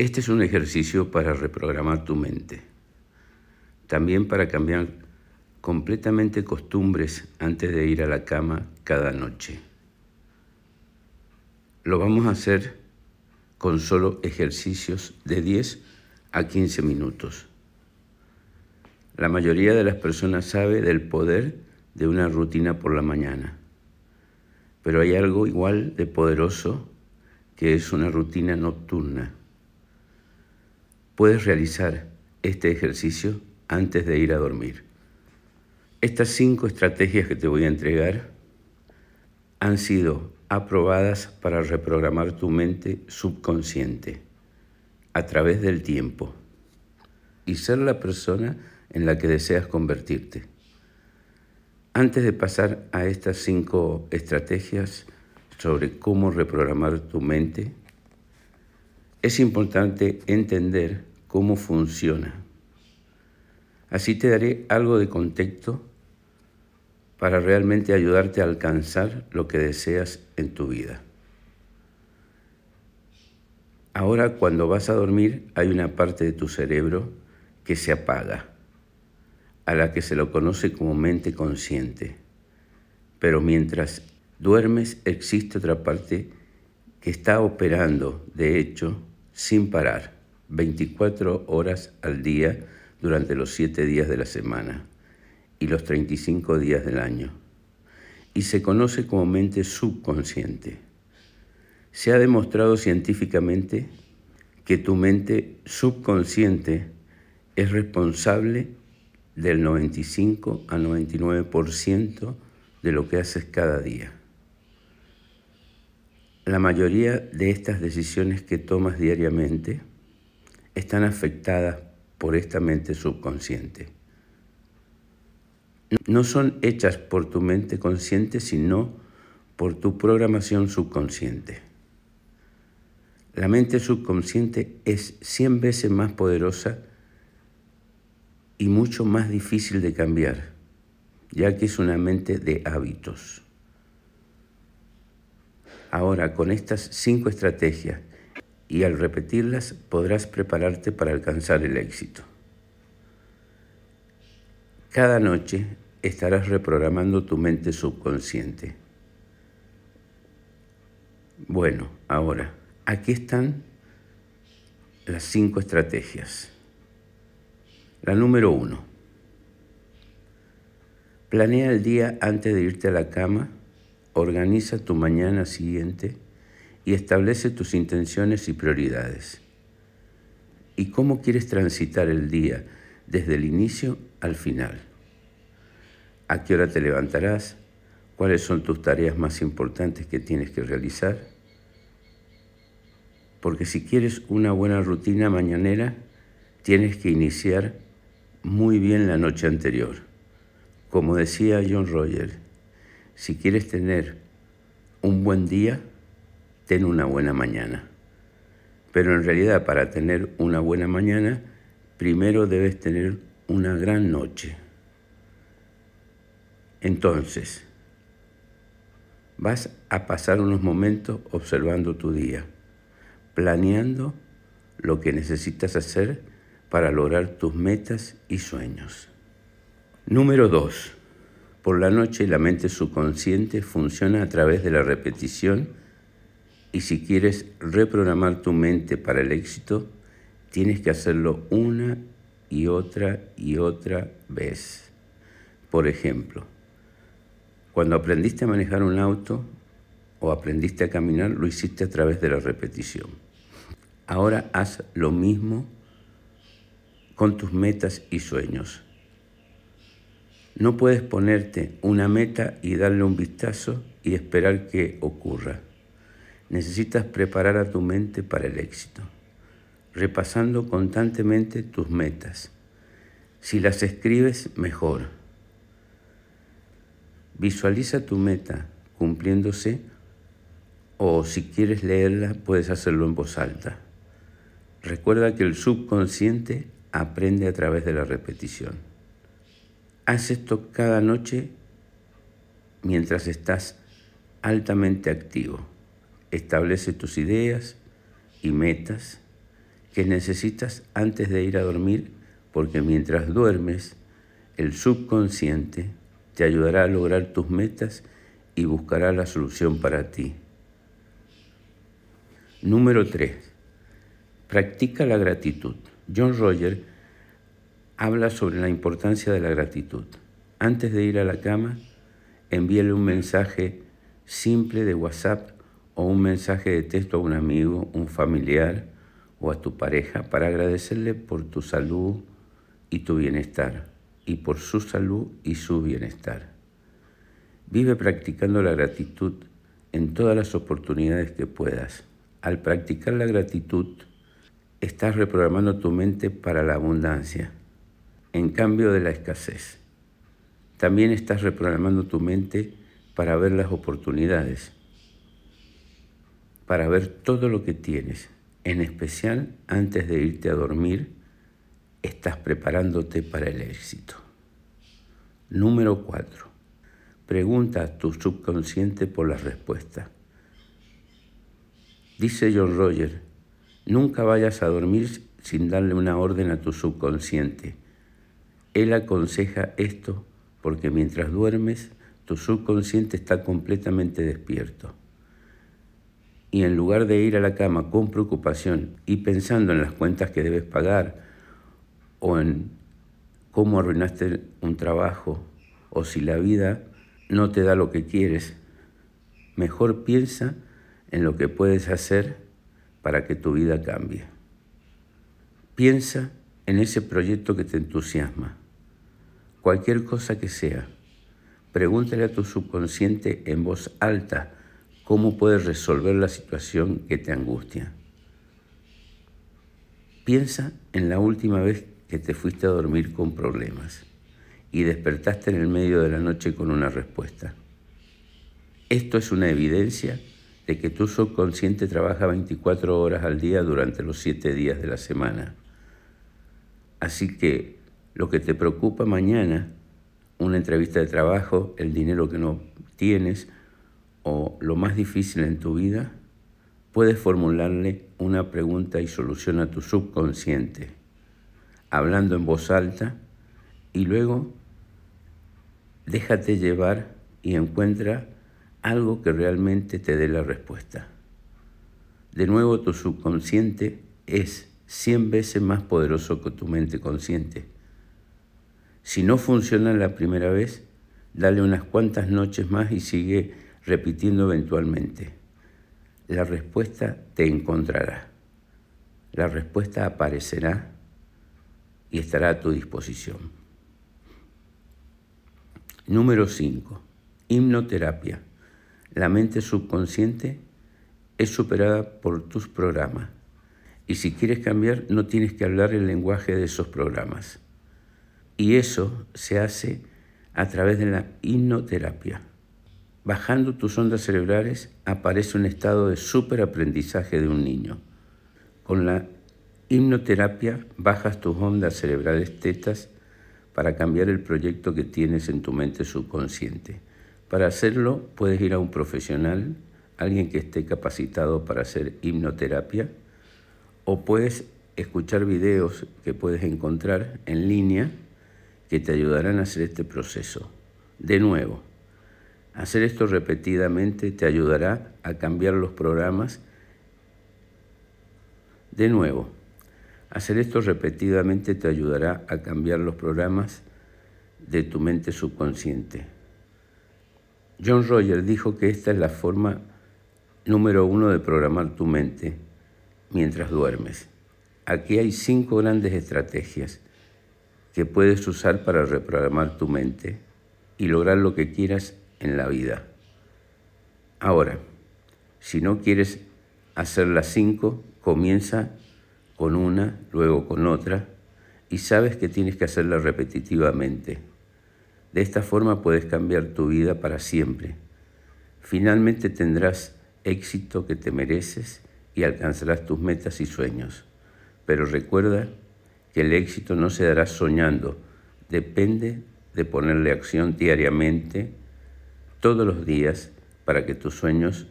Este es un ejercicio para reprogramar tu mente, también para cambiar completamente costumbres antes de ir a la cama cada noche. Lo vamos a hacer con solo ejercicios de 10 a 15 minutos. La mayoría de las personas sabe del poder de una rutina por la mañana, pero hay algo igual de poderoso que es una rutina nocturna. Puedes realizar este ejercicio antes de ir a dormir. Estas cinco estrategias que te voy a entregar han sido aprobadas para reprogramar tu mente subconsciente a través del tiempo y ser la persona en la que deseas convertirte. Antes de pasar a estas cinco estrategias sobre cómo reprogramar tu mente, es importante entender cómo funciona. Así te daré algo de contexto para realmente ayudarte a alcanzar lo que deseas en tu vida. Ahora cuando vas a dormir hay una parte de tu cerebro que se apaga, a la que se lo conoce como mente consciente. Pero mientras duermes existe otra parte que está operando, de hecho, sin parar, 24 horas al día durante los 7 días de la semana y los 35 días del año, y se conoce como mente subconsciente. Se ha demostrado científicamente que tu mente subconsciente es responsable del 95 a 99% de lo que haces cada día. La mayoría de estas decisiones que tomas diariamente están afectadas por esta mente subconsciente no son hechas por tu mente consciente, sino por tu programación subconsciente. La mente subconsciente es 100 veces más poderosa y mucho más difícil de cambiar, ya que es una mente de hábitos. Ahora, con estas cinco estrategias y al repetirlas podrás prepararte para alcanzar el éxito. Cada noche estarás reprogramando tu mente subconsciente. Bueno, ahora, aquí están las cinco estrategias. La número uno. Planea el día antes de irte a la cama, organiza tu mañana siguiente y establece tus intenciones y prioridades. ¿Y cómo quieres transitar el día desde el inicio al final. ¿A qué hora te levantarás? ¿Cuáles son tus tareas más importantes que tienes que realizar? Porque si quieres una buena rutina mañanera, tienes que iniciar muy bien la noche anterior. Como decía John Rogers, si quieres tener un buen día, ten una buena mañana. Pero en realidad para tener una buena mañana, primero debes tener una gran noche. Entonces, vas a pasar unos momentos observando tu día, planeando lo que necesitas hacer para lograr tus metas y sueños. Número 2. Por la noche la mente subconsciente funciona a través de la repetición y si quieres reprogramar tu mente para el éxito, tienes que hacerlo una y otra y otra vez. Por ejemplo, cuando aprendiste a manejar un auto o aprendiste a caminar, lo hiciste a través de la repetición. Ahora haz lo mismo con tus metas y sueños. No puedes ponerte una meta y darle un vistazo y esperar que ocurra. Necesitas preparar a tu mente para el éxito repasando constantemente tus metas. Si las escribes, mejor. Visualiza tu meta cumpliéndose o si quieres leerla, puedes hacerlo en voz alta. Recuerda que el subconsciente aprende a través de la repetición. Haz esto cada noche mientras estás altamente activo. Establece tus ideas y metas que necesitas antes de ir a dormir, porque mientras duermes, el subconsciente te ayudará a lograr tus metas y buscará la solución para ti. Número 3. Practica la gratitud. John Roger habla sobre la importancia de la gratitud. Antes de ir a la cama, envíale un mensaje simple de WhatsApp o un mensaje de texto a un amigo, un familiar o a tu pareja para agradecerle por tu salud y tu bienestar y por su salud y su bienestar. Vive practicando la gratitud en todas las oportunidades que puedas. Al practicar la gratitud, estás reprogramando tu mente para la abundancia, en cambio de la escasez. También estás reprogramando tu mente para ver las oportunidades, para ver todo lo que tienes, en especial antes de irte a dormir, estás preparándote para el éxito. Número 4. Pregunta a tu subconsciente por la respuesta. Dice John Roger, nunca vayas a dormir sin darle una orden a tu subconsciente. Él aconseja esto porque mientras duermes, tu subconsciente está completamente despierto. Y en lugar de ir a la cama con preocupación y pensando en las cuentas que debes pagar o en cómo arruinaste un trabajo o si la vida no te da lo que quieres, mejor piensa en lo que puedes hacer para que tu vida cambie. Piensa en ese proyecto que te entusiasma cualquier cosa que sea. Pregúntale a tu subconsciente en voz alta cómo puedes resolver la situación que te angustia. Piensa en la última vez que te fuiste a dormir con problemas y despertaste en el medio de la noche con una respuesta. Esto es una evidencia de que tu subconsciente trabaja 24 horas al día durante los 7 días de la semana. Así que lo que te preocupa mañana, una entrevista de trabajo, el dinero que no tienes o lo más difícil en tu vida, puedes formularle una pregunta y solución a tu subconsciente, hablando en voz alta y luego déjate llevar y encuentra algo que realmente te dé la respuesta. De nuevo, tu subconsciente es 100 veces más poderoso que tu mente consciente. Si no funciona la primera vez, dale unas cuantas noches más y sigue repitiendo eventualmente. La respuesta te encontrará. La respuesta aparecerá y estará a tu disposición. Número 5. Hipnoterapia. La mente subconsciente es superada por tus programas. Y si quieres cambiar, no tienes que hablar el lenguaje de esos programas. Y eso se hace a través de la hipnoterapia. Bajando tus ondas cerebrales aparece un estado de superaprendizaje de un niño. Con la hipnoterapia bajas tus ondas cerebrales tetas para cambiar el proyecto que tienes en tu mente subconsciente. Para hacerlo puedes ir a un profesional, alguien que esté capacitado para hacer hipnoterapia, o puedes escuchar videos que puedes encontrar en línea que te ayudarán a hacer este proceso. De nuevo, hacer esto repetidamente te ayudará a cambiar los programas. De nuevo, hacer esto repetidamente te ayudará a cambiar los programas de tu mente subconsciente. John Rogers dijo que esta es la forma número uno de programar tu mente mientras duermes. Aquí hay cinco grandes estrategias que puedes usar para reprogramar tu mente y lograr lo que quieras en la vida. Ahora, si no quieres hacer las cinco, comienza con una, luego con otra, y sabes que tienes que hacerla repetitivamente. De esta forma puedes cambiar tu vida para siempre. Finalmente tendrás éxito que te mereces y alcanzarás tus metas y sueños. Pero recuerda que el éxito no se dará soñando, depende de ponerle acción diariamente, todos los días, para que tus sueños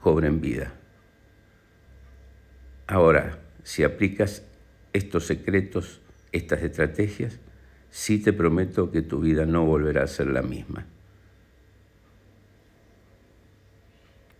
cobren vida. Ahora, Si aplicas estos secretos, estas estrategias, sí te prometo que tu vida no volverá a ser la misma.